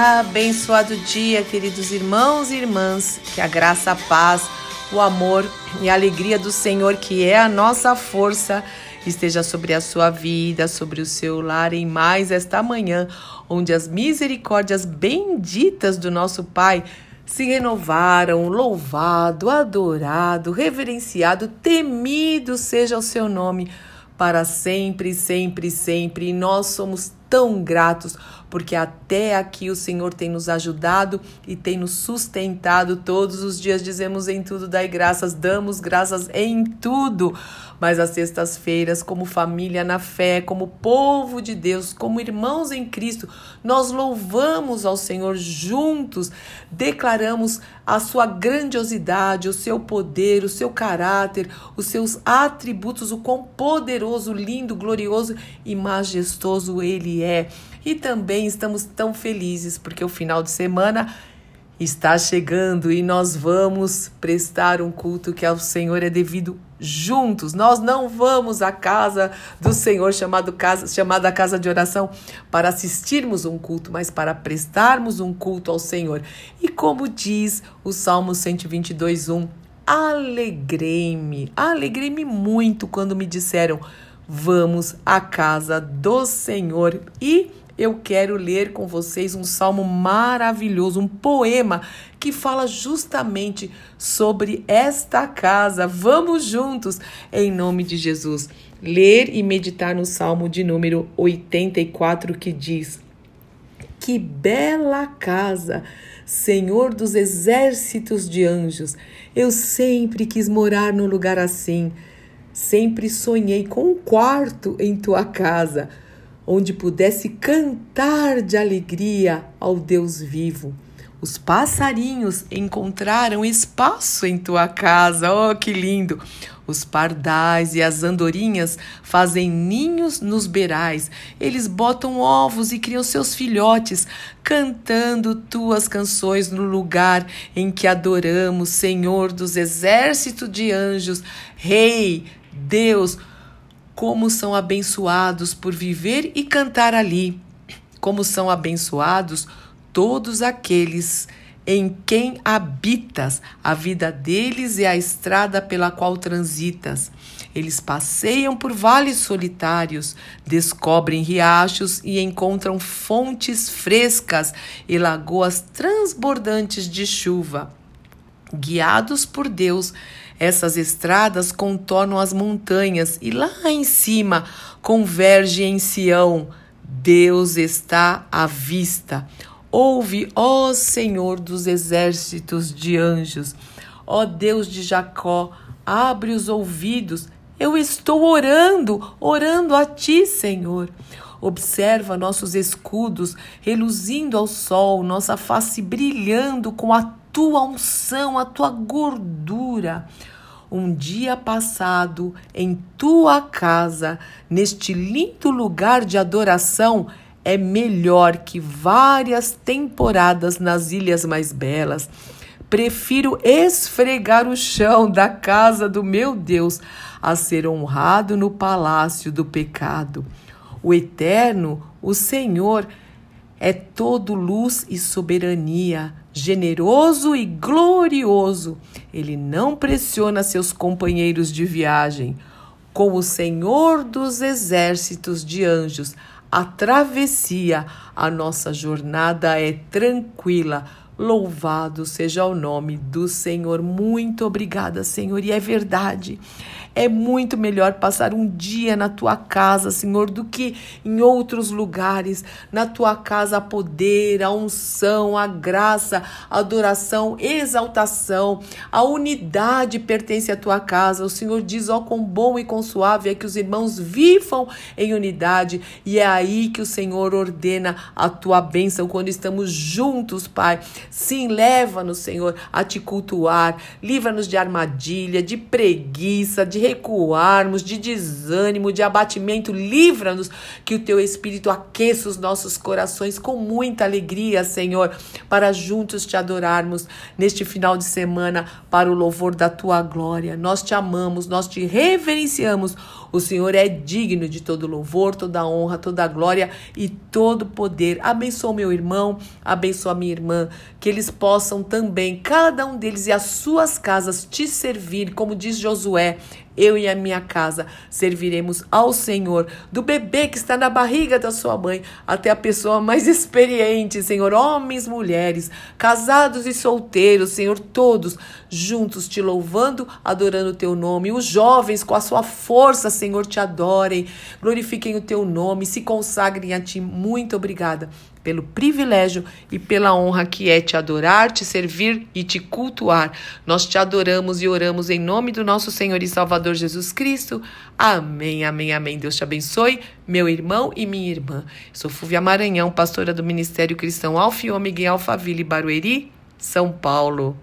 Abençoado dia, queridos irmãos e irmãs, que a graça, a paz, o amor e a alegria do Senhor, que é a nossa força, esteja sobre a sua vida, sobre o seu lar em mais esta manhã, onde as misericórdias benditas do nosso Pai se renovaram, louvado, adorado, reverenciado, temido seja o seu nome para sempre, sempre, sempre. E nós somos tão gratos, porque até aqui o Senhor tem nos ajudado e tem nos sustentado todos os dias. Dizemos em tudo, dai graças, damos graças em tudo. Mas às sextas-feiras, como família na fé, como povo de Deus, como irmãos em Cristo, nós louvamos ao Senhor juntos, declaramos a sua grandiosidade, o seu poder, o seu caráter, os seus atributos, o quão poderoso, lindo, glorioso e majestoso ele é. E também estamos tão felizes porque o final de semana está chegando e nós vamos prestar um culto que ao Senhor é devido juntos. Nós não vamos à casa do Senhor chamado casa, chamada casa de oração para assistirmos um culto, mas para prestarmos um culto ao Senhor. E como diz o Salmo 122:1, alegrei-me, alegrei-me muito quando me disseram: vamos à casa do Senhor. E eu quero ler com vocês um salmo maravilhoso, um poema que fala justamente sobre esta casa. Vamos juntos, em nome de Jesus, ler e meditar no salmo de número 84 que diz: Que bela casa! Senhor dos exércitos de anjos, eu sempre quis morar num lugar assim Sempre sonhei com um quarto em tua casa, onde pudesse cantar de alegria ao Deus vivo. Os passarinhos encontraram espaço em tua casa, oh que lindo! Os pardais e as andorinhas fazem ninhos nos beirais. Eles botam ovos e criam seus filhotes, cantando tuas canções no lugar em que adoramos, Senhor dos exércitos de anjos, Rei, Deus, como são abençoados por viver e cantar ali. Como são abençoados todos aqueles em quem habitas, a vida deles é a estrada pela qual transitas. Eles passeiam por vales solitários, descobrem riachos e encontram fontes frescas e lagoas transbordantes de chuva. Guiados por Deus, essas estradas contornam as montanhas e lá em cima converge em Sião. Deus está à vista. Ouve, ó Senhor dos exércitos de anjos, ó Deus de Jacó, abre os ouvidos. Eu estou orando, orando a ti, Senhor. Observa nossos escudos reluzindo ao sol, nossa face brilhando com a tua unção, a tua gordura. Um dia passado em tua casa, neste lindo lugar de adoração, é melhor que várias temporadas nas ilhas mais belas. Prefiro esfregar o chão da casa do meu Deus a ser honrado no palácio do pecado. O Eterno, o Senhor, é todo luz e soberania, generoso e glorioso. Ele não pressiona seus companheiros de viagem. Com o Senhor dos exércitos de anjos, a travessia, a nossa jornada é tranquila. Louvado seja o nome do Senhor. Muito obrigada, Senhor. E é verdade. É muito melhor passar um dia na tua casa, Senhor, do que em outros lugares. Na tua casa, a poder, a unção, a graça, a adoração, exaltação, a unidade pertence à tua casa. O Senhor diz: ó, quão bom e quão suave é que os irmãos vivam em unidade. E é aí que o Senhor ordena a tua bênção quando estamos juntos, Pai. Sim, leva-nos, Senhor, a te cultuar. Livra-nos de armadilha, de preguiça, de recuarmos, de desânimo, de abatimento. Livra-nos que o teu Espírito aqueça os nossos corações com muita alegria, Senhor, para juntos te adorarmos neste final de semana para o louvor da tua glória. Nós te amamos, nós te reverenciamos. O Senhor é digno de todo louvor, toda honra, toda glória e todo poder. Abençoa meu irmão, abençoa minha irmã, que eles possam também, cada um deles e as suas casas, te servir, como diz Josué eu e a minha casa serviremos ao Senhor, do bebê que está na barriga da sua mãe até a pessoa mais experiente, Senhor, homens, mulheres, casados e solteiros, Senhor, todos juntos te louvando, adorando o teu nome. Os jovens, com a sua força, Senhor, te adorem, glorifiquem o teu nome, se consagrem a ti. Muito obrigada pelo privilégio e pela honra que é te adorar, te servir e te cultuar. Nós te adoramos e oramos em nome do nosso Senhor e Salvador Jesus Cristo. Amém, amém, amém. Deus te abençoe, meu irmão e minha irmã. Sou Fúvia Maranhão, pastora do Ministério Cristão Alfa e Ômega em Alphaville, Barueri, São Paulo.